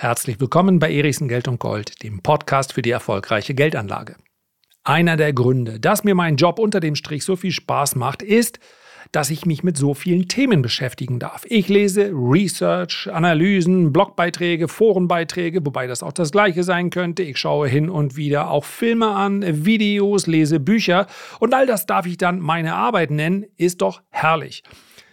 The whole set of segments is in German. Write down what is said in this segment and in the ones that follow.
Herzlich willkommen bei Erichsen Geld und Gold, dem Podcast für die erfolgreiche Geldanlage. Einer der Gründe, dass mir mein Job unter dem Strich so viel Spaß macht, ist, dass ich mich mit so vielen Themen beschäftigen darf. Ich lese Research, Analysen, Blogbeiträge, Forenbeiträge, wobei das auch das gleiche sein könnte. Ich schaue hin und wieder auch Filme an, Videos, lese Bücher und all das darf ich dann meine Arbeit nennen, ist doch herrlich.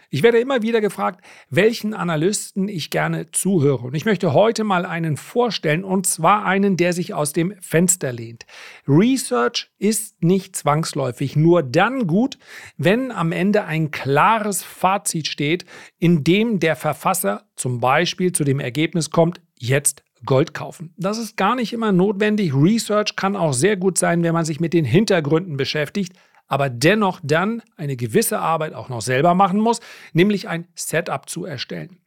Ich werde immer wieder gefragt, welchen Analysten ich gerne zuhöre. Und ich möchte heute mal einen vorstellen, und zwar einen, der sich aus dem Fenster lehnt. Research ist nicht zwangsläufig nur dann gut, wenn am Ende ein klares Fazit steht, in dem der Verfasser zum Beispiel zu dem Ergebnis kommt, jetzt Gold kaufen. Das ist gar nicht immer notwendig. Research kann auch sehr gut sein, wenn man sich mit den Hintergründen beschäftigt aber dennoch dann eine gewisse Arbeit auch noch selber machen muss, nämlich ein Setup zu erstellen.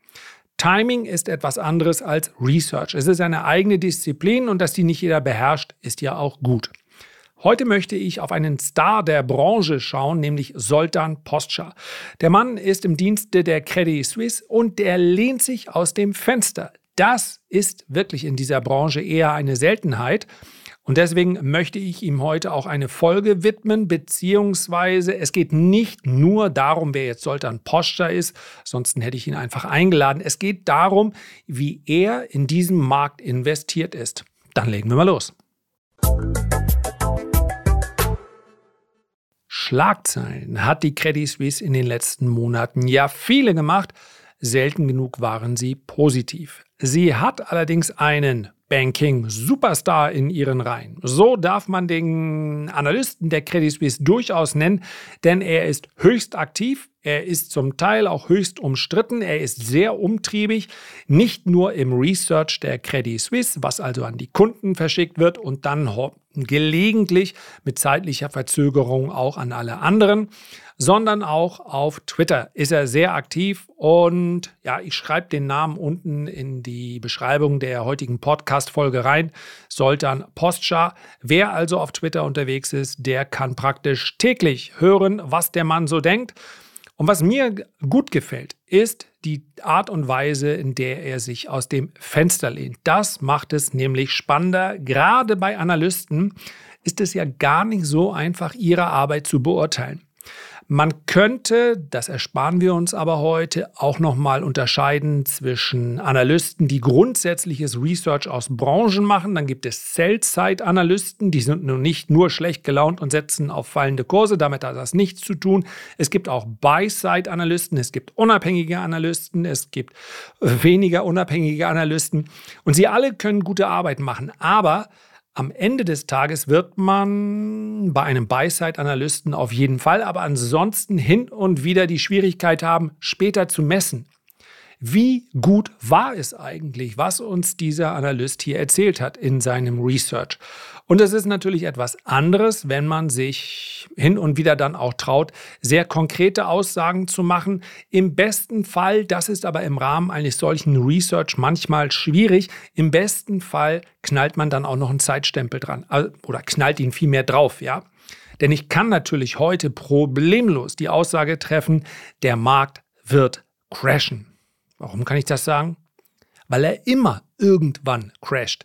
Timing ist etwas anderes als Research. Es ist eine eigene Disziplin und dass die nicht jeder beherrscht, ist ja auch gut. Heute möchte ich auf einen Star der Branche schauen, nämlich Soltan Postscha. Der Mann ist im Dienste der Credit Suisse und der lehnt sich aus dem Fenster. Das ist wirklich in dieser Branche eher eine Seltenheit. Und deswegen möchte ich ihm heute auch eine Folge widmen, beziehungsweise es geht nicht nur darum, wer jetzt Soltan Poscha ist, sonst hätte ich ihn einfach eingeladen. Es geht darum, wie er in diesem Markt investiert ist. Dann legen wir mal los. Schlagzeilen hat die Credit Suisse in den letzten Monaten ja viele gemacht. Selten genug waren sie positiv. Sie hat allerdings einen Banking-Superstar in ihren Reihen. So darf man den Analysten der Credit Suisse durchaus nennen, denn er ist höchst aktiv, er ist zum Teil auch höchst umstritten, er ist sehr umtriebig, nicht nur im Research der Credit Suisse, was also an die Kunden verschickt wird und dann gelegentlich mit zeitlicher Verzögerung auch an alle anderen, sondern auch auf Twitter ist er sehr aktiv und ja, ich schreibe den Namen unten in die Beschreibung der heutigen Podcast-Folge rein. Soltan Postschar. Wer also auf Twitter unterwegs ist, der kann praktisch täglich hören, was der Mann so denkt. Und was mir gut gefällt, ist die Art und Weise, in der er sich aus dem Fenster lehnt. Das macht es nämlich spannender. Gerade bei Analysten ist es ja gar nicht so einfach, ihre Arbeit zu beurteilen. Man könnte, das ersparen wir uns aber heute, auch nochmal unterscheiden zwischen Analysten, die grundsätzliches Research aus Branchen machen. Dann gibt es Sell-Side-Analysten, die sind nun nicht nur schlecht gelaunt und setzen auf fallende Kurse, damit hat das nichts zu tun. Es gibt auch Buy-Side-Analysten, es gibt unabhängige Analysten, es gibt weniger unabhängige Analysten und sie alle können gute Arbeit machen, aber am Ende des Tages wird man bei einem Buy-Side-Analysten auf jeden Fall, aber ansonsten hin und wieder die Schwierigkeit haben, später zu messen. Wie gut war es eigentlich, was uns dieser Analyst hier erzählt hat in seinem Research? Und es ist natürlich etwas anderes, wenn man sich hin und wieder dann auch traut, sehr konkrete Aussagen zu machen. Im besten Fall, das ist aber im Rahmen eines solchen Research manchmal schwierig, im besten Fall knallt man dann auch noch einen Zeitstempel dran oder knallt ihn vielmehr drauf, ja. Denn ich kann natürlich heute problemlos die Aussage treffen, der Markt wird crashen. Warum kann ich das sagen? Weil er immer irgendwann crasht.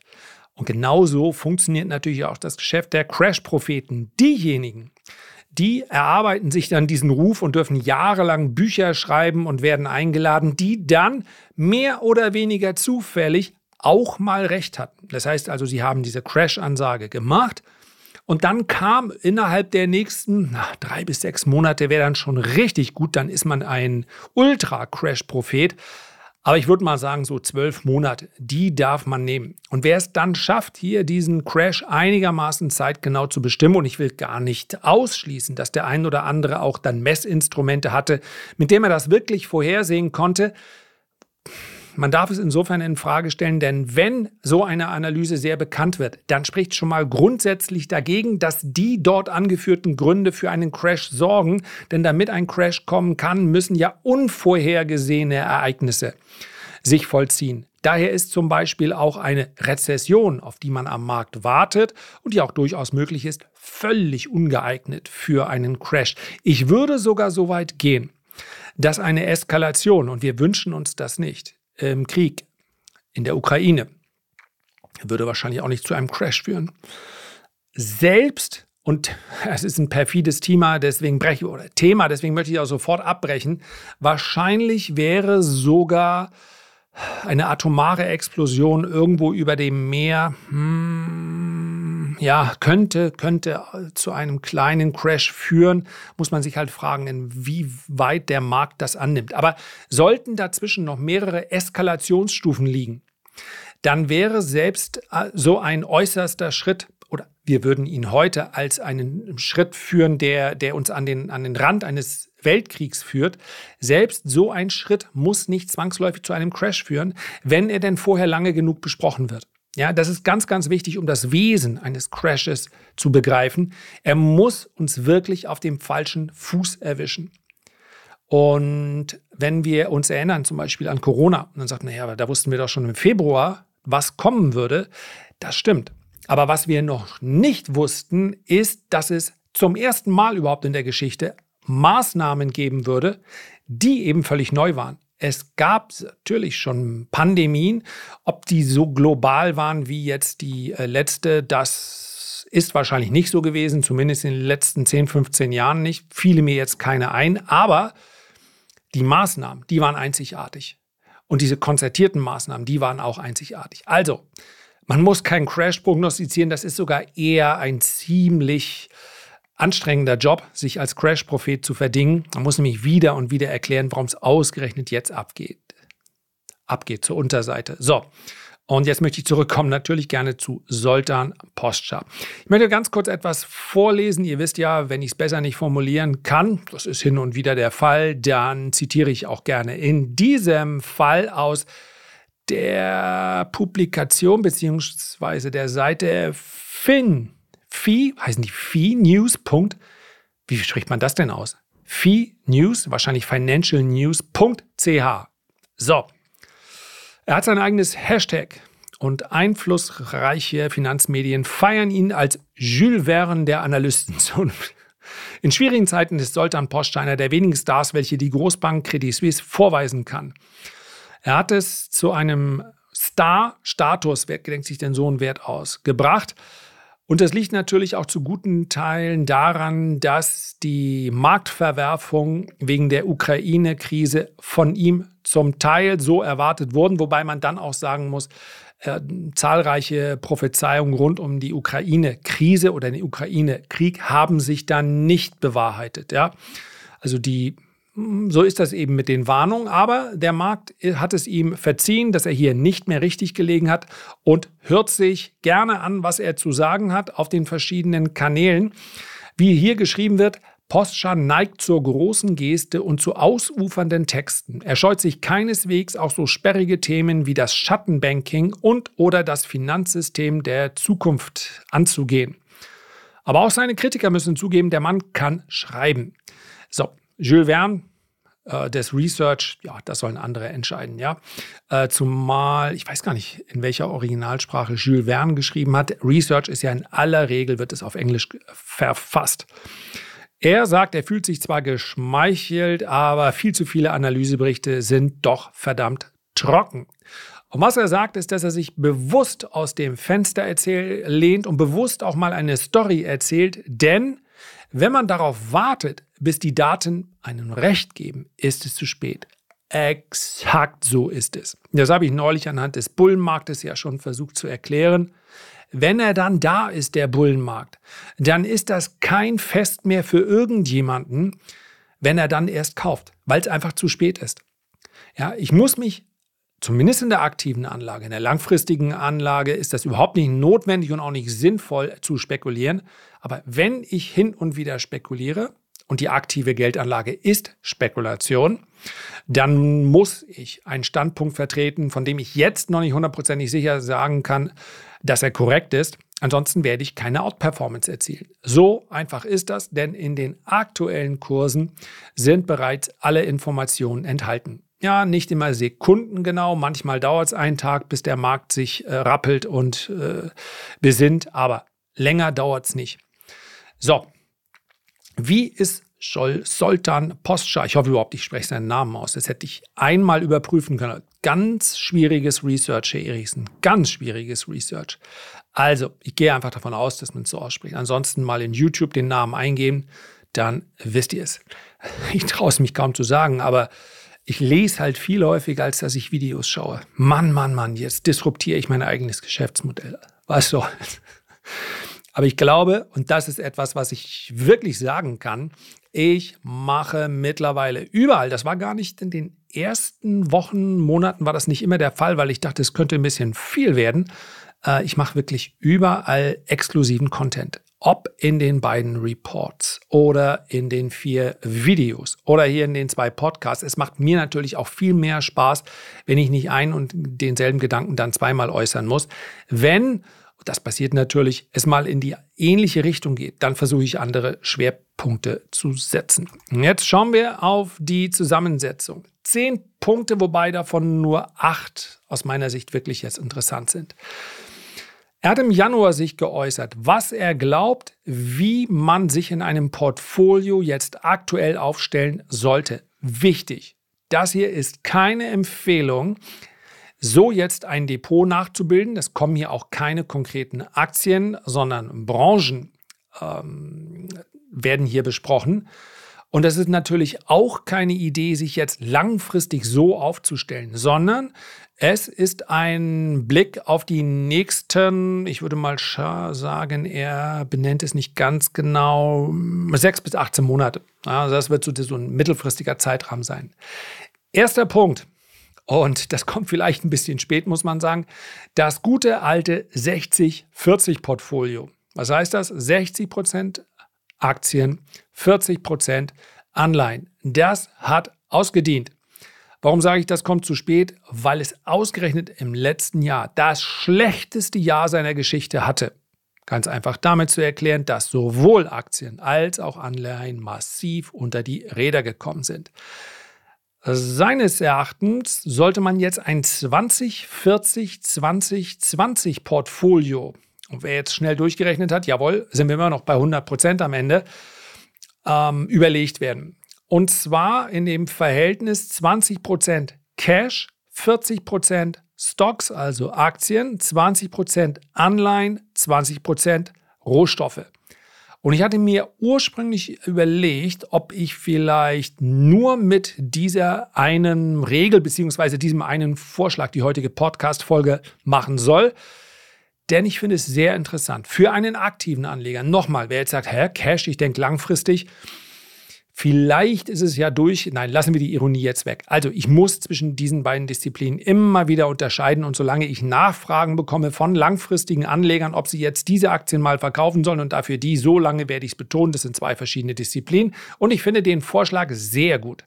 Und genauso funktioniert natürlich auch das Geschäft der Crash-Propheten. Diejenigen, die erarbeiten sich dann diesen Ruf und dürfen jahrelang Bücher schreiben und werden eingeladen, die dann mehr oder weniger zufällig auch mal recht hatten. Das heißt also, sie haben diese Crash-Ansage gemacht und dann kam innerhalb der nächsten na, drei bis sechs Monate, wäre dann schon richtig gut, dann ist man ein Ultra-Crash-Prophet. Aber ich würde mal sagen, so zwölf Monate, die darf man nehmen. Und wer es dann schafft, hier diesen Crash einigermaßen zeitgenau zu bestimmen, und ich will gar nicht ausschließen, dass der ein oder andere auch dann Messinstrumente hatte, mit dem er das wirklich vorhersehen konnte, man darf es insofern in Frage stellen, denn wenn so eine Analyse sehr bekannt wird, dann spricht schon mal grundsätzlich dagegen, dass die dort angeführten Gründe für einen Crash sorgen. Denn damit ein Crash kommen kann, müssen ja unvorhergesehene Ereignisse sich vollziehen. Daher ist zum Beispiel auch eine Rezession, auf die man am Markt wartet und die auch durchaus möglich ist, völlig ungeeignet für einen Crash. Ich würde sogar so weit gehen, dass eine Eskalation, und wir wünschen uns das nicht, im Krieg in der Ukraine würde wahrscheinlich auch nicht zu einem Crash führen. Selbst, und es ist ein perfides Thema, deswegen breche oder Thema, deswegen möchte ich auch sofort abbrechen. Wahrscheinlich wäre sogar eine atomare Explosion irgendwo über dem Meer, hm, ja, könnte, könnte zu einem kleinen Crash führen. Muss man sich halt fragen, inwieweit der Markt das annimmt. Aber sollten dazwischen noch mehrere Eskalationsstufen liegen, dann wäre selbst äh, so ein äußerster Schritt oder wir würden ihn heute als einen Schritt führen, der, der uns an den, an den Rand eines Weltkriegs führt. Selbst so ein Schritt muss nicht zwangsläufig zu einem Crash führen, wenn er denn vorher lange genug besprochen wird. Ja, das ist ganz, ganz wichtig, um das Wesen eines Crashes zu begreifen. Er muss uns wirklich auf dem falschen Fuß erwischen. Und wenn wir uns erinnern, zum Beispiel an Corona, und dann sagt man, naja, da wussten wir doch schon im Februar, was kommen würde, das stimmt. Aber was wir noch nicht wussten, ist, dass es zum ersten Mal überhaupt in der Geschichte Maßnahmen geben würde, die eben völlig neu waren. Es gab natürlich schon Pandemien, ob die so global waren wie jetzt die äh, letzte, das ist wahrscheinlich nicht so gewesen, zumindest in den letzten 10, 15 Jahren nicht. Fiele mir jetzt keine ein, aber die Maßnahmen, die waren einzigartig. Und diese konzertierten Maßnahmen, die waren auch einzigartig. Also, man muss keinen Crash prognostizieren, das ist sogar eher ein ziemlich anstrengender Job, sich als Crash-Prophet zu verdingen. Man muss nämlich wieder und wieder erklären, warum es ausgerechnet jetzt abgeht. Abgeht zur Unterseite. So. Und jetzt möchte ich zurückkommen, natürlich gerne zu Soltan Postscha. Ich möchte ganz kurz etwas vorlesen. Ihr wisst ja, wenn ich es besser nicht formulieren kann, das ist hin und wieder der Fall, dann zitiere ich auch gerne. In diesem Fall aus der Publikation bzw. der Seite Fin, Fi, heißen die Fi News. Wie spricht man das denn aus? Fi News, wahrscheinlich Financial News.ch. So. Er hat sein eigenes Hashtag und einflussreiche Finanzmedien feiern ihn als Jules Verne der Analystenzunft. In schwierigen Zeiten ist Soltan Post einer der wenigen Stars, welche die Großbank Credit Suisse vorweisen kann. Er hat es zu einem Star-Status, wer gedenkt sich denn so einen Wert aus, gebracht. Und das liegt natürlich auch zu guten Teilen daran, dass die Marktverwerfung wegen der Ukraine-Krise von ihm zum Teil so erwartet wurden, wobei man dann auch sagen muss, äh, zahlreiche Prophezeiungen rund um die Ukraine-Krise oder den Ukraine-Krieg haben sich dann nicht bewahrheitet. Ja? Also die so ist das eben mit den Warnungen. Aber der Markt hat es ihm verziehen, dass er hier nicht mehr richtig gelegen hat und hört sich gerne an, was er zu sagen hat auf den verschiedenen Kanälen. Wie hier geschrieben wird, Postscha neigt zur großen Geste und zu ausufernden Texten. Er scheut sich keineswegs auch so sperrige Themen wie das Schattenbanking und oder das Finanzsystem der Zukunft anzugehen. Aber auch seine Kritiker müssen zugeben, der Mann kann schreiben. So, Jules Verne, äh, das Research, ja, das sollen andere entscheiden, ja. Äh, zumal, ich weiß gar nicht, in welcher Originalsprache Jules Verne geschrieben hat. Research ist ja in aller Regel, wird es auf Englisch verfasst. Er sagt, er fühlt sich zwar geschmeichelt, aber viel zu viele Analyseberichte sind doch verdammt trocken. Und was er sagt, ist, dass er sich bewusst aus dem Fenster erzähl, lehnt und bewusst auch mal eine Story erzählt, denn wenn man darauf wartet, bis die Daten einem Recht geben, ist es zu spät. Exakt so ist es. Das habe ich neulich anhand des Bullenmarktes ja schon versucht zu erklären. Wenn er dann da ist, der Bullenmarkt, dann ist das kein Fest mehr für irgendjemanden, wenn er dann erst kauft, weil es einfach zu spät ist. Ja, ich muss mich zumindest in der aktiven Anlage, in der langfristigen Anlage ist das überhaupt nicht notwendig und auch nicht sinnvoll zu spekulieren. Aber wenn ich hin und wieder spekuliere, und die aktive Geldanlage ist Spekulation, dann muss ich einen Standpunkt vertreten, von dem ich jetzt noch nicht hundertprozentig sicher sagen kann, dass er korrekt ist. Ansonsten werde ich keine Outperformance erzielen. So einfach ist das, denn in den aktuellen Kursen sind bereits alle Informationen enthalten. Ja, nicht immer sekundengenau, manchmal dauert es einen Tag, bis der Markt sich äh, rappelt und äh, besinnt, aber länger dauert es nicht. So, wie ist Soltan Postscha. Ich hoffe überhaupt, ich spreche seinen Namen aus. Das hätte ich einmal überprüfen können. Ganz schwieriges Research, Herr Erichsen. Ganz schwieriges Research. Also, ich gehe einfach davon aus, dass man es so ausspricht. Ansonsten mal in YouTube den Namen eingeben, dann wisst ihr es. Ich traue es mich kaum zu sagen, aber ich lese halt viel häufiger, als dass ich Videos schaue. Mann, Mann, Mann, jetzt disruptiere ich mein eigenes Geschäftsmodell. Was soll's? Aber ich glaube, und das ist etwas, was ich wirklich sagen kann, ich mache mittlerweile überall, das war gar nicht in den ersten Wochen, Monaten war das nicht immer der Fall, weil ich dachte, es könnte ein bisschen viel werden. Äh, ich mache wirklich überall exklusiven Content. Ob in den beiden Reports oder in den vier Videos oder hier in den zwei Podcasts. Es macht mir natürlich auch viel mehr Spaß, wenn ich nicht einen und denselben Gedanken dann zweimal äußern muss. Wenn das passiert natürlich, es mal in die ähnliche Richtung geht, dann versuche ich andere Schwerpunkte zu setzen. Jetzt schauen wir auf die Zusammensetzung. Zehn Punkte, wobei davon nur acht aus meiner Sicht wirklich jetzt interessant sind. Er hat im Januar sich geäußert, was er glaubt, wie man sich in einem Portfolio jetzt aktuell aufstellen sollte. Wichtig, das hier ist keine Empfehlung, so jetzt ein Depot nachzubilden. Es kommen hier auch keine konkreten Aktien, sondern Branchen ähm, werden hier besprochen. Und das ist natürlich auch keine Idee, sich jetzt langfristig so aufzustellen, sondern es ist ein Blick auf die nächsten, ich würde mal sagen, er benennt es nicht ganz genau, sechs bis 18 Monate. Also das wird so ein mittelfristiger Zeitrahmen sein. Erster Punkt, und das kommt vielleicht ein bisschen spät, muss man sagen, das gute alte 60-40-Portfolio. Was heißt das? 60 Prozent Aktien, 40 Prozent Anleihen. Das hat ausgedient. Warum sage ich, das kommt zu spät? Weil es ausgerechnet im letzten Jahr das schlechteste Jahr seiner Geschichte hatte. Ganz einfach damit zu erklären, dass sowohl Aktien als auch Anleihen massiv unter die Räder gekommen sind. Seines Erachtens sollte man jetzt ein 20, 40, 20, 20 Portfolio, und wer jetzt schnell durchgerechnet hat, jawohl, sind wir immer noch bei 100 Prozent am Ende, ähm, überlegt werden. Und zwar in dem Verhältnis 20 Prozent Cash, 40 Prozent Stocks, also Aktien, 20 Prozent Anleihen, 20 Prozent Rohstoffe. Und ich hatte mir ursprünglich überlegt, ob ich vielleicht nur mit dieser einen Regel beziehungsweise diesem einen Vorschlag die heutige Podcast-Folge machen soll. Denn ich finde es sehr interessant. Für einen aktiven Anleger, nochmal, wer jetzt sagt, hä, Cash, ich denke langfristig, Vielleicht ist es ja durch. Nein, lassen wir die Ironie jetzt weg. Also ich muss zwischen diesen beiden Disziplinen immer wieder unterscheiden und solange ich Nachfragen bekomme von langfristigen Anlegern, ob sie jetzt diese Aktien mal verkaufen sollen und dafür die, so lange werde ich es betonen, das sind zwei verschiedene Disziplinen und ich finde den Vorschlag sehr gut.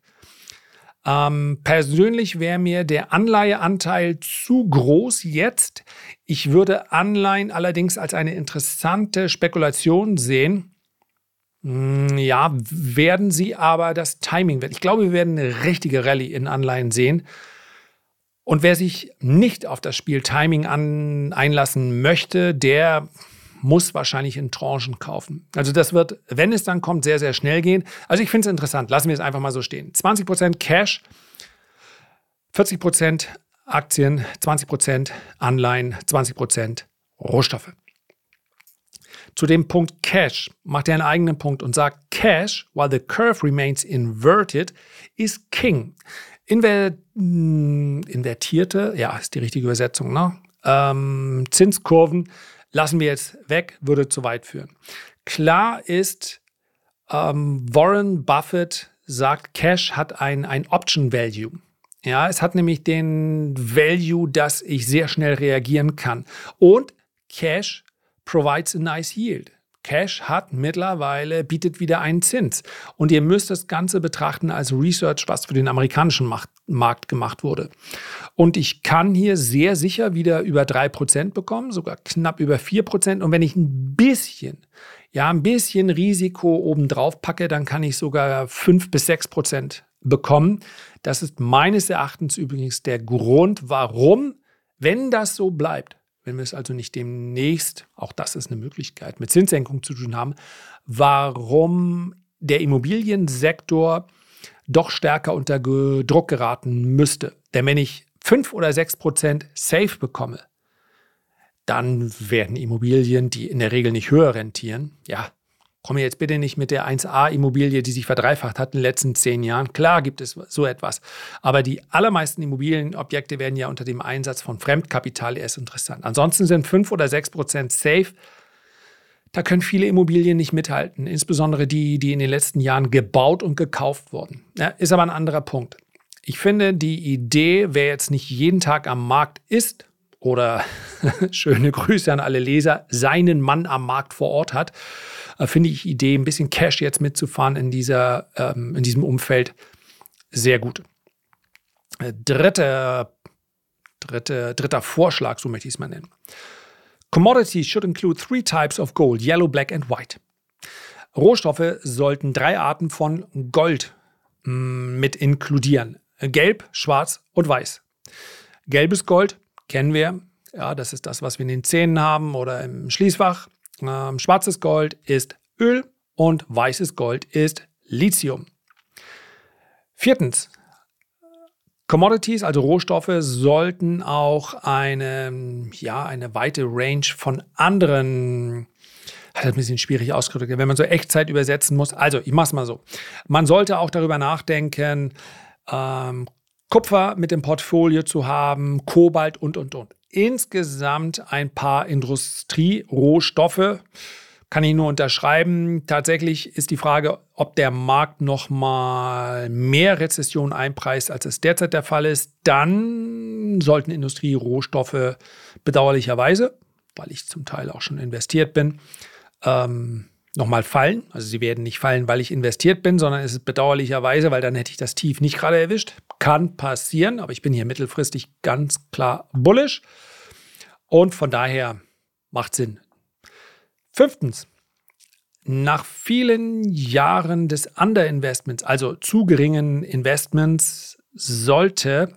Ähm, persönlich wäre mir der Anleiheanteil zu groß jetzt. Ich würde Anleihen allerdings als eine interessante Spekulation sehen ja, werden sie aber das Timing Ich glaube, wir werden eine richtige Rallye in Anleihen sehen. Und wer sich nicht auf das Spiel Timing an, einlassen möchte, der muss wahrscheinlich in Tranchen kaufen. Also das wird, wenn es dann kommt, sehr, sehr schnell gehen. Also ich finde es interessant. Lassen wir es einfach mal so stehen. 20% Cash, 40% Aktien, 20% Anleihen, 20% Rohstoffe. Zu dem Punkt Cash macht er einen eigenen Punkt und sagt, Cash, while the curve remains inverted, is king. Inver hm, invertierte, ja, ist die richtige Übersetzung, ne? Ähm, Zinskurven lassen wir jetzt weg, würde zu weit führen. Klar ist, ähm, Warren Buffett sagt, Cash hat ein, ein Option Value. Ja, es hat nämlich den Value, dass ich sehr schnell reagieren kann. Und Cash provides a nice yield. Cash hat mittlerweile, bietet wieder einen Zins. Und ihr müsst das Ganze betrachten als Research, was für den amerikanischen Markt gemacht wurde. Und ich kann hier sehr sicher wieder über 3% bekommen, sogar knapp über 4%. Und wenn ich ein bisschen, ja, ein bisschen Risiko obendrauf packe, dann kann ich sogar 5 bis 6% bekommen. Das ist meines Erachtens übrigens der Grund, warum, wenn das so bleibt, wenn wir es also nicht demnächst, auch das ist eine Möglichkeit, mit Zinssenkung zu tun haben, warum der Immobiliensektor doch stärker unter Druck geraten müsste. Denn wenn ich 5 oder 6 Prozent safe bekomme, dann werden Immobilien, die in der Regel nicht höher rentieren, ja, komme jetzt bitte nicht mit der 1A-Immobilie, die sich verdreifacht hat in den letzten zehn Jahren. Klar gibt es so etwas. Aber die allermeisten Immobilienobjekte werden ja unter dem Einsatz von Fremdkapital erst interessant. Ansonsten sind 5 oder 6 Prozent safe. Da können viele Immobilien nicht mithalten, insbesondere die, die in den letzten Jahren gebaut und gekauft wurden. Ja, ist aber ein anderer Punkt. Ich finde, die Idee, wer jetzt nicht jeden Tag am Markt ist oder schöne Grüße an alle Leser, seinen Mann am Markt vor Ort hat, äh, finde ich Idee, ein bisschen Cash jetzt mitzufahren in, dieser, ähm, in diesem Umfeld sehr gut. Äh, dritter, dritte, dritter Vorschlag, so möchte ich es mal nennen. Commodities should include three types of gold, yellow, black and white. Rohstoffe sollten drei Arten von Gold mm, mit inkludieren. Gelb, schwarz und weiß. Gelbes Gold kennen wir. Ja, das ist das, was wir in den Zähnen haben oder im Schließfach. Ähm, schwarzes Gold ist Öl und weißes Gold ist Lithium. Viertens, Commodities, also Rohstoffe, sollten auch eine, ja, eine weite Range von anderen das ist ein bisschen schwierig ausgedrückt, wenn man so Echtzeit übersetzen muss. Also, ich mache es mal so. Man sollte auch darüber nachdenken, ähm, Kupfer mit dem Portfolio zu haben, Kobalt und, und, und insgesamt ein paar Industrierohstoffe. Kann ich nur unterschreiben. Tatsächlich ist die Frage, ob der Markt noch mal mehr Rezession einpreist, als es derzeit der Fall ist. Dann sollten Industrierohstoffe bedauerlicherweise, weil ich zum Teil auch schon investiert bin, ähm, nochmal fallen. Also sie werden nicht fallen, weil ich investiert bin, sondern es ist bedauerlicherweise, weil dann hätte ich das Tief nicht gerade erwischt. Kann passieren, aber ich bin hier mittelfristig ganz klar bullish. Und von daher macht Sinn. Fünftens, nach vielen Jahren des Underinvestments, also zu geringen Investments, sollte,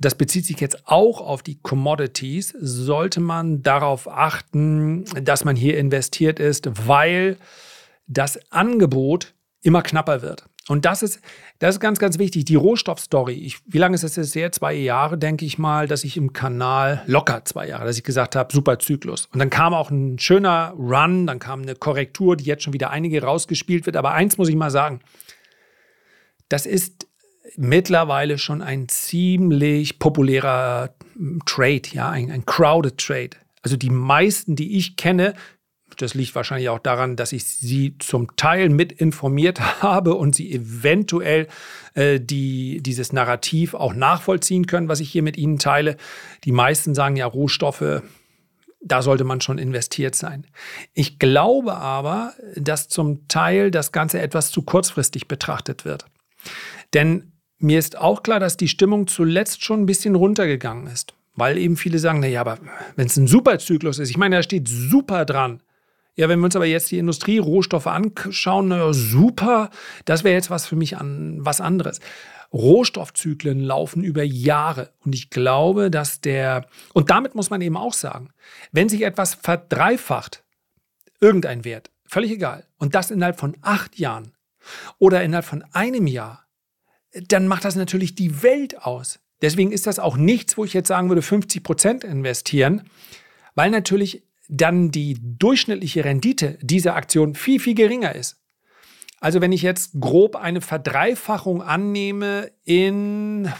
das bezieht sich jetzt auch auf die Commodities, sollte man darauf achten, dass man hier investiert ist, weil das Angebot immer knapper wird. Und das ist, das ist ganz, ganz wichtig. Die Rohstoffstory. Ich, wie lange ist das jetzt her? Zwei Jahre, denke ich mal, dass ich im Kanal, locker zwei Jahre, dass ich gesagt habe, super Zyklus. Und dann kam auch ein schöner Run, dann kam eine Korrektur, die jetzt schon wieder einige rausgespielt wird. Aber eins muss ich mal sagen. Das ist mittlerweile schon ein ziemlich populärer Trade, ja, ein, ein crowded Trade. Also die meisten, die ich kenne, das liegt wahrscheinlich auch daran, dass ich sie zum Teil mit informiert habe und sie eventuell äh, die, dieses Narrativ auch nachvollziehen können, was ich hier mit Ihnen teile. Die meisten sagen ja, Rohstoffe, da sollte man schon investiert sein. Ich glaube aber, dass zum Teil das Ganze etwas zu kurzfristig betrachtet wird. Denn mir ist auch klar, dass die Stimmung zuletzt schon ein bisschen runtergegangen ist. Weil eben viele sagen, naja, aber wenn es ein Superzyklus ist, ich meine, da steht super dran. Ja, wenn wir uns aber jetzt die Industrierohstoffe anschauen, naja, super, das wäre jetzt was für mich an was anderes. Rohstoffzyklen laufen über Jahre und ich glaube, dass der, und damit muss man eben auch sagen, wenn sich etwas verdreifacht, irgendein Wert, völlig egal, und das innerhalb von acht Jahren oder innerhalb von einem Jahr, dann macht das natürlich die Welt aus. Deswegen ist das auch nichts, wo ich jetzt sagen würde, 50 Prozent investieren, weil natürlich dann die durchschnittliche Rendite dieser Aktion viel, viel geringer ist. Also wenn ich jetzt grob eine Verdreifachung annehme in,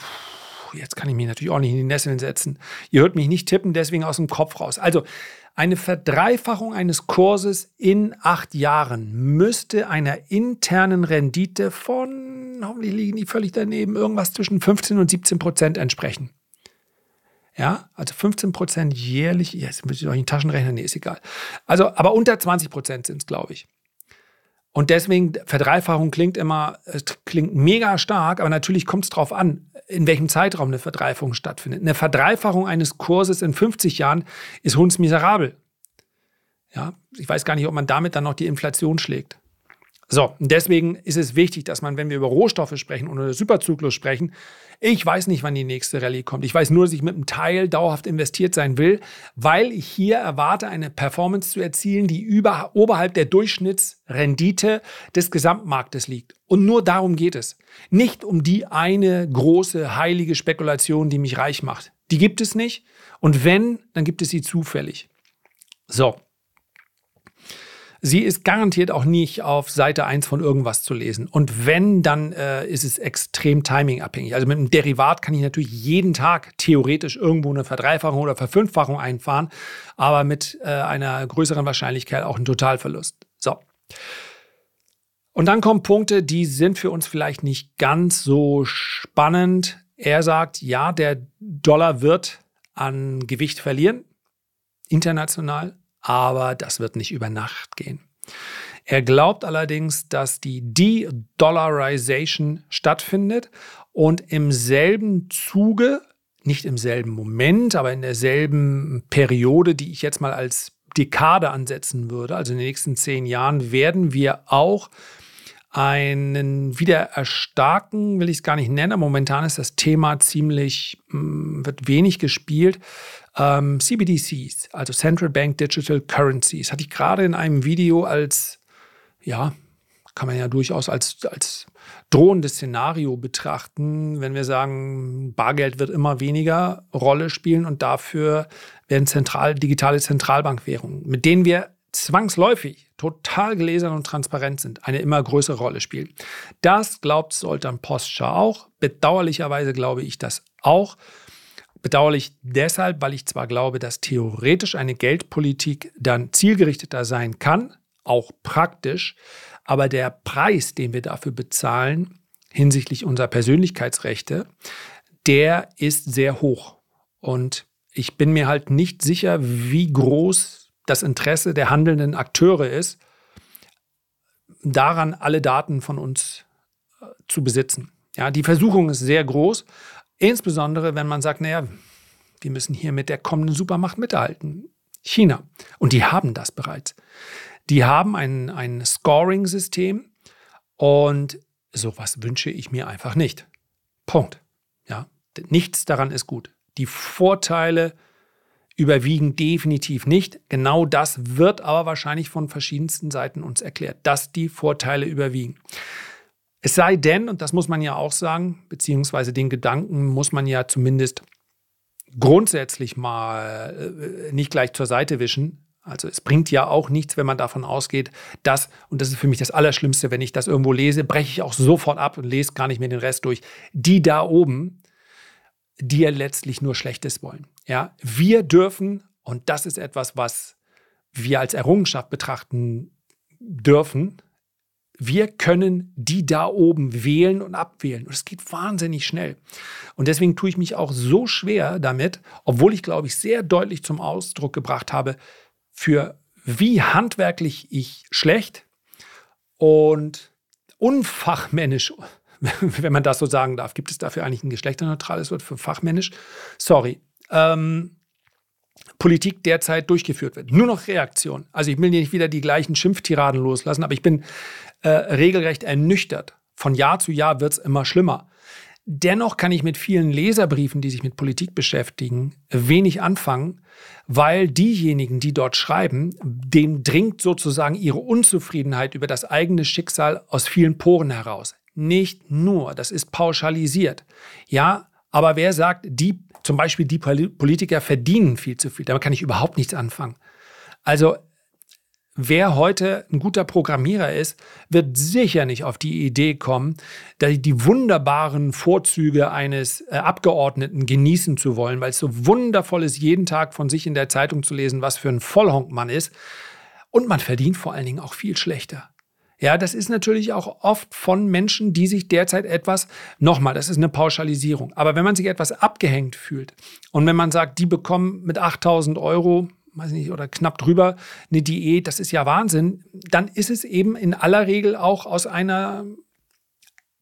jetzt kann ich mich natürlich auch nicht in die Nesseln setzen. Ihr hört mich nicht tippen, deswegen aus dem Kopf raus. Also eine Verdreifachung eines Kurses in acht Jahren müsste einer internen Rendite von, hoffentlich liegen die völlig daneben, irgendwas zwischen 15 und 17 Prozent entsprechen. Ja, also 15 Prozent jährlich, jetzt müsste ich euch in Taschenrechner, nee, ist egal. Also, aber unter 20 Prozent sind es, glaube ich. Und deswegen, Verdreifachung klingt immer, klingt mega stark, aber natürlich kommt es darauf an, in welchem Zeitraum eine Verdreifachung stattfindet. Eine Verdreifachung eines Kurses in 50 Jahren ist hundsmiserabel. Ja, ich weiß gar nicht, ob man damit dann noch die Inflation schlägt. So, deswegen ist es wichtig, dass man, wenn wir über Rohstoffe sprechen oder Superzyklus sprechen, ich weiß nicht, wann die nächste Rallye kommt. Ich weiß nur, dass ich mit einem Teil dauerhaft investiert sein will, weil ich hier erwarte, eine Performance zu erzielen, die über, oberhalb der Durchschnittsrendite des Gesamtmarktes liegt. Und nur darum geht es. Nicht um die eine große, heilige Spekulation, die mich reich macht. Die gibt es nicht. Und wenn, dann gibt es sie zufällig. So, Sie ist garantiert auch nicht auf Seite 1 von irgendwas zu lesen. Und wenn, dann äh, ist es extrem timingabhängig. Also mit einem Derivat kann ich natürlich jeden Tag theoretisch irgendwo eine Verdreifachung oder Verfünffachung einfahren, aber mit äh, einer größeren Wahrscheinlichkeit auch einen Totalverlust. So. Und dann kommen Punkte, die sind für uns vielleicht nicht ganz so spannend. Er sagt, ja, der Dollar wird an Gewicht verlieren, international aber das wird nicht über Nacht gehen. Er glaubt allerdings, dass die De-Dollarization stattfindet und im selben Zuge, nicht im selben Moment, aber in derselben Periode, die ich jetzt mal als Dekade ansetzen würde, also in den nächsten zehn Jahren, werden wir auch einen wieder erstarken, will ich es gar nicht nennen. Momentan ist das Thema ziemlich, mm, wird wenig gespielt. Ähm, CBDCs, also Central Bank Digital Currencies, hatte ich gerade in einem Video als, ja, kann man ja durchaus als, als drohendes Szenario betrachten, wenn wir sagen, Bargeld wird immer weniger Rolle spielen und dafür werden zentral, digitale Zentralbankwährungen, mit denen wir zwangsläufig total gläsern und transparent sind, eine immer größere Rolle spielen. Das glaubt Soltan Postscha auch. Bedauerlicherweise glaube ich das auch. Bedauerlich deshalb, weil ich zwar glaube, dass theoretisch eine Geldpolitik dann zielgerichteter sein kann, auch praktisch, aber der Preis, den wir dafür bezahlen hinsichtlich unserer Persönlichkeitsrechte, der ist sehr hoch. Und ich bin mir halt nicht sicher, wie groß das Interesse der handelnden Akteure ist, daran alle Daten von uns äh, zu besitzen. Ja, die Versuchung ist sehr groß, insbesondere wenn man sagt, naja, wir müssen hier mit der kommenden Supermacht mithalten. China. Und die haben das bereits. Die haben ein, ein Scoring-System und sowas wünsche ich mir einfach nicht. Punkt. Ja, nichts daran ist gut. Die Vorteile überwiegen definitiv nicht. Genau das wird aber wahrscheinlich von verschiedensten Seiten uns erklärt, dass die Vorteile überwiegen. Es sei denn, und das muss man ja auch sagen, beziehungsweise den Gedanken muss man ja zumindest grundsätzlich mal äh, nicht gleich zur Seite wischen. Also es bringt ja auch nichts, wenn man davon ausgeht, dass, und das ist für mich das Allerschlimmste, wenn ich das irgendwo lese, breche ich auch sofort ab und lese gar nicht mehr den Rest durch. Die da oben, ja letztlich nur Schlechtes wollen. Ja, wir dürfen, und das ist etwas, was wir als Errungenschaft betrachten dürfen, wir können die da oben wählen und abwählen. Und es geht wahnsinnig schnell. Und deswegen tue ich mich auch so schwer damit, obwohl ich, glaube ich, sehr deutlich zum Ausdruck gebracht habe, für wie handwerklich ich schlecht und unfachmännisch wenn man das so sagen darf. Gibt es dafür eigentlich ein geschlechterneutrales Wort für fachmännisch? Sorry. Ähm, Politik derzeit durchgeführt wird. Nur noch Reaktion. Also ich will nicht wieder die gleichen Schimpftiraden loslassen, aber ich bin äh, regelrecht ernüchtert. Von Jahr zu Jahr wird es immer schlimmer. Dennoch kann ich mit vielen Leserbriefen, die sich mit Politik beschäftigen, wenig anfangen, weil diejenigen, die dort schreiben, dem dringt sozusagen ihre Unzufriedenheit über das eigene Schicksal aus vielen Poren heraus nicht nur, das ist pauschalisiert. Ja, aber wer sagt, die, zum Beispiel die Politiker verdienen viel zu viel, damit kann ich überhaupt nichts anfangen. Also Wer heute ein guter Programmierer ist, wird sicher nicht auf die Idee kommen, die wunderbaren Vorzüge eines äh, Abgeordneten genießen zu wollen, weil es so wundervoll ist, jeden Tag von sich in der Zeitung zu lesen, was für ein Vollhonk man ist. Und man verdient vor allen Dingen auch viel schlechter. Ja, das ist natürlich auch oft von Menschen, die sich derzeit etwas, nochmal, das ist eine Pauschalisierung, aber wenn man sich etwas abgehängt fühlt und wenn man sagt, die bekommen mit 8000 Euro, weiß nicht, oder knapp drüber eine Diät, das ist ja Wahnsinn, dann ist es eben in aller Regel auch aus einer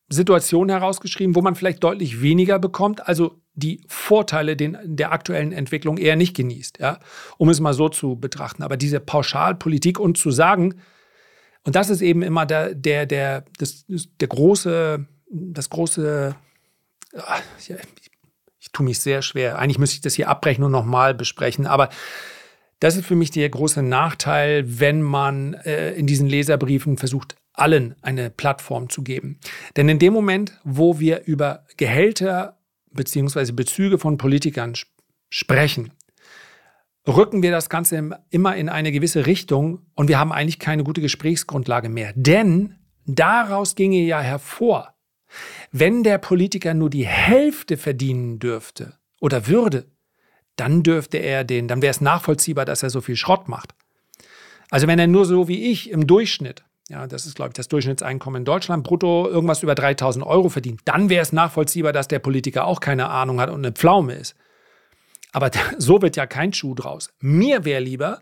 Situation herausgeschrieben, wo man vielleicht deutlich weniger bekommt, also die Vorteile den, der aktuellen Entwicklung eher nicht genießt, ja, um es mal so zu betrachten. Aber diese Pauschalpolitik und zu sagen, Und das ist eben immer der, der, der, das, der große, das große, ich, ich tue mich sehr schwer. Eigentlich müsste ich das hier abbrechen und nochmal besprechen, aber das ist für mich der große Nachteil, wenn man äh, in diesen Leserbriefen versucht, allen eine Plattform zu geben. Denn in dem Moment, wo wir über Gehälter bzw. Bezüge von Politikern sp sprechen, rücken wir das Ganze immer in eine gewisse Richtung und wir haben eigentlich keine gute Gesprächsgrundlage mehr. Denn daraus ginge ja hervor, wenn der Politiker nur die Hälfte verdienen dürfte oder würde, dann dürfte er den, dann wäre es nachvollziehbar, dass er so viel Schrott macht. Also wenn er nur so wie ich im Durchschnitt, ja, das ist glaube ich das Durchschnittseinkommen in Deutschland, brutto irgendwas über 3000 Euro verdient, dann wäre es nachvollziehbar, dass der Politiker auch keine Ahnung hat und eine Pflaume ist. Aber so wird ja kein Schuh draus. Mir wäre lieber,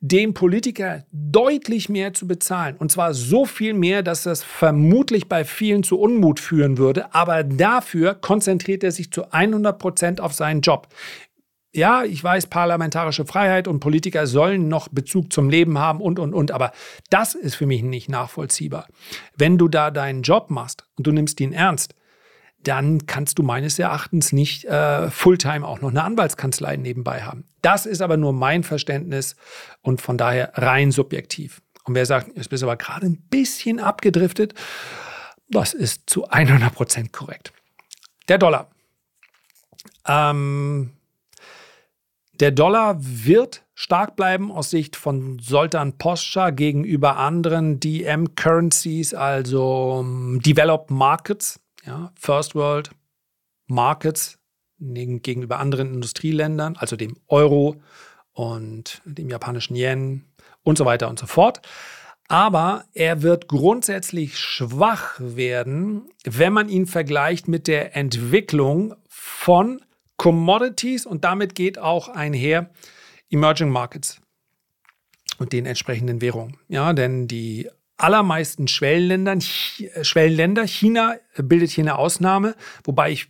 dem Politiker deutlich mehr zu bezahlen. Und zwar so viel mehr, dass das vermutlich bei vielen zu Unmut führen würde. Aber dafür konzentriert er sich zu 100 Prozent auf seinen Job. Ja, ich weiß, parlamentarische Freiheit und Politiker sollen noch Bezug zum Leben haben und, und, und. Aber das ist für mich nicht nachvollziehbar. Wenn du da deinen Job machst und du nimmst ihn ernst, dann kannst du meines Erachtens nicht äh, Fulltime auch noch eine Anwaltskanzlei nebenbei haben. Das ist aber nur mein Verständnis und von daher rein subjektiv. Und wer sagt, jetzt bist du aber gerade ein bisschen abgedriftet, das ist zu 100 Prozent korrekt. Der Dollar. Ähm, der Dollar wird stark bleiben aus Sicht von Soltan Poscha gegenüber anderen DM-Currencies, also ähm, Developed Markets ja, First World Markets gegenüber anderen Industrieländern, also dem Euro und dem japanischen Yen und so weiter und so fort. Aber er wird grundsätzlich schwach werden, wenn man ihn vergleicht mit der Entwicklung von Commodities und damit geht auch einher Emerging Markets und den entsprechenden Währungen. Ja, denn die allermeisten Schwellenländern, Schwellenländer. China bildet hier eine Ausnahme, wobei ich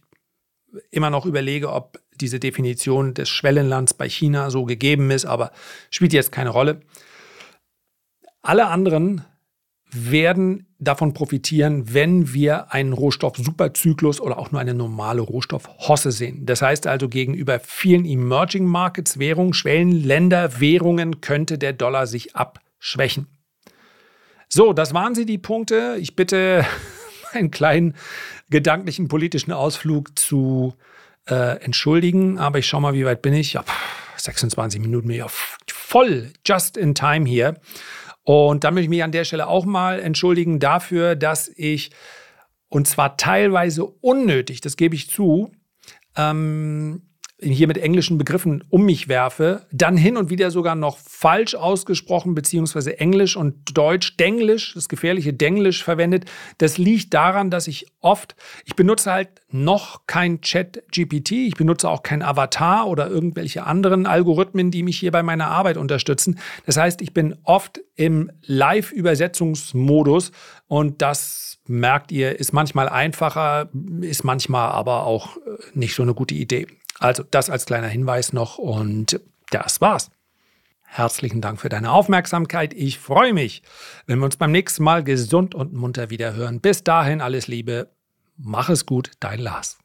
immer noch überlege, ob diese Definition des Schwellenlands bei China so gegeben ist, aber spielt jetzt keine Rolle. Alle anderen werden davon profitieren, wenn wir einen Rohstoff-Superzyklus oder auch nur eine normale Rohstoff-Hosse sehen. Das heißt also, gegenüber vielen Emerging Markets Währungen, Schwellenländer Währungen könnte der Dollar sich abschwächen. So, das waren sie die Punkte. Ich bitte einen kleinen gedanklichen politischen Ausflug zu äh, entschuldigen, aber ich schaue mal, wie weit bin ich. Ja, 26 Minuten mir voll just in time hier. Und dann möchte ich mich an der Stelle auch mal entschuldigen dafür, dass ich, und zwar teilweise unnötig, das gebe ich zu, ähm, hier mit englischen Begriffen um mich werfe, dann hin und wieder sogar noch falsch ausgesprochen, beziehungsweise Englisch und Deutsch, Denglisch, das gefährliche Denglisch verwendet. Das liegt daran, dass ich oft, ich benutze halt noch kein Chat-GPT, ich benutze auch kein Avatar oder irgendwelche anderen Algorithmen, die mich hier bei meiner Arbeit unterstützen. Das heißt, ich bin oft im Live-Übersetzungsmodus und das merkt ihr, ist manchmal einfacher, ist manchmal aber auch äh, nicht so eine gute Idee. Also das als kleiner Hinweis noch und das war's. Herzlichen Dank für deine Aufmerksamkeit. Ich freue mich, wenn wir uns beim nächsten Mal gesund und munter wieder hören. Bis dahin alles Liebe. Mach es gut, dein Lars.